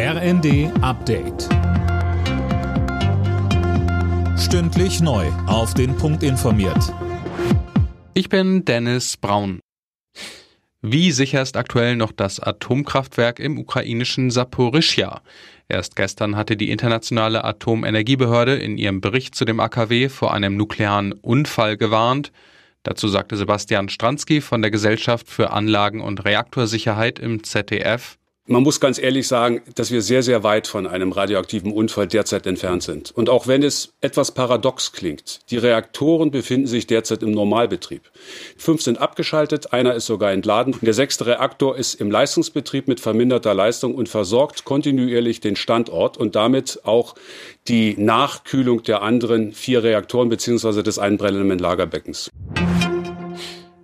RND Update. Stündlich neu. Auf den Punkt informiert. Ich bin Dennis Braun. Wie sicher ist aktuell noch das Atomkraftwerk im ukrainischen Saporischja? Erst gestern hatte die Internationale Atomenergiebehörde in ihrem Bericht zu dem AKW vor einem nuklearen Unfall gewarnt. Dazu sagte Sebastian Stransky von der Gesellschaft für Anlagen- und Reaktorsicherheit im ZDF. Man muss ganz ehrlich sagen, dass wir sehr, sehr weit von einem radioaktiven Unfall derzeit entfernt sind. Und auch wenn es etwas paradox klingt, die Reaktoren befinden sich derzeit im Normalbetrieb. Fünf sind abgeschaltet, einer ist sogar entladen. Der sechste Reaktor ist im Leistungsbetrieb mit verminderter Leistung und versorgt kontinuierlich den Standort und damit auch die Nachkühlung der anderen vier Reaktoren bzw. des einbrennenden Lagerbeckens.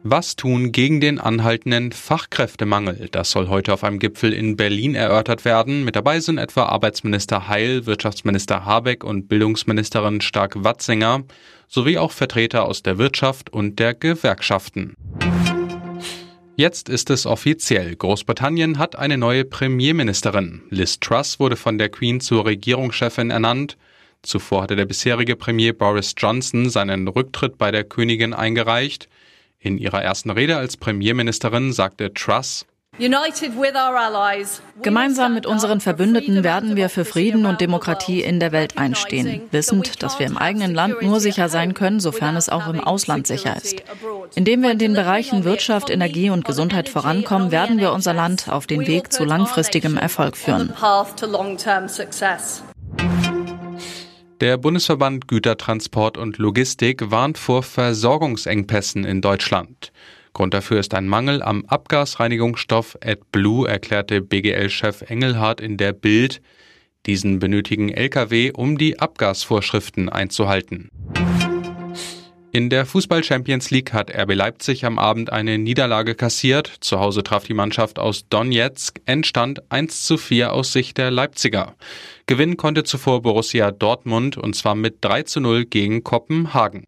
Was tun gegen den anhaltenden Fachkräftemangel? Das soll heute auf einem Gipfel in Berlin erörtert werden. Mit dabei sind etwa Arbeitsminister Heil, Wirtschaftsminister Habeck und Bildungsministerin Stark-Watzinger sowie auch Vertreter aus der Wirtschaft und der Gewerkschaften. Jetzt ist es offiziell. Großbritannien hat eine neue Premierministerin. Liz Truss wurde von der Queen zur Regierungschefin ernannt. Zuvor hatte der bisherige Premier Boris Johnson seinen Rücktritt bei der Königin eingereicht. In ihrer ersten Rede als Premierministerin sagte Truss, Gemeinsam mit unseren Verbündeten werden wir für Frieden und Demokratie in der Welt einstehen, wissend, dass wir im eigenen Land nur sicher sein können, sofern es auch im Ausland sicher ist. Indem wir in den Bereichen Wirtschaft, Energie und Gesundheit vorankommen, werden wir unser Land auf den Weg zu langfristigem Erfolg führen. Der Bundesverband Gütertransport und Logistik warnt vor Versorgungsengpässen in Deutschland. Grund dafür ist ein Mangel am Abgasreinigungsstoff AdBlue, erklärte BGL-Chef Engelhardt in der Bild. Diesen benötigen Lkw, um die Abgasvorschriften einzuhalten. In der Fußball Champions League hat RB Leipzig am Abend eine Niederlage kassiert. Zu Hause traf die Mannschaft aus Donetsk. Endstand 1 zu 4 aus Sicht der Leipziger. Gewinnen konnte zuvor Borussia Dortmund und zwar mit 3 zu 0 gegen Kopenhagen.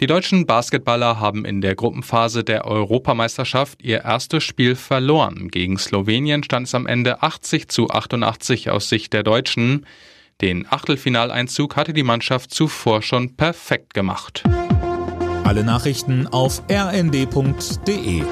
Die deutschen Basketballer haben in der Gruppenphase der Europameisterschaft ihr erstes Spiel verloren. Gegen Slowenien stand es am Ende 80 zu 88 aus Sicht der Deutschen. Den Achtelfinaleinzug hatte die Mannschaft zuvor schon perfekt gemacht. Alle Nachrichten auf rnd.de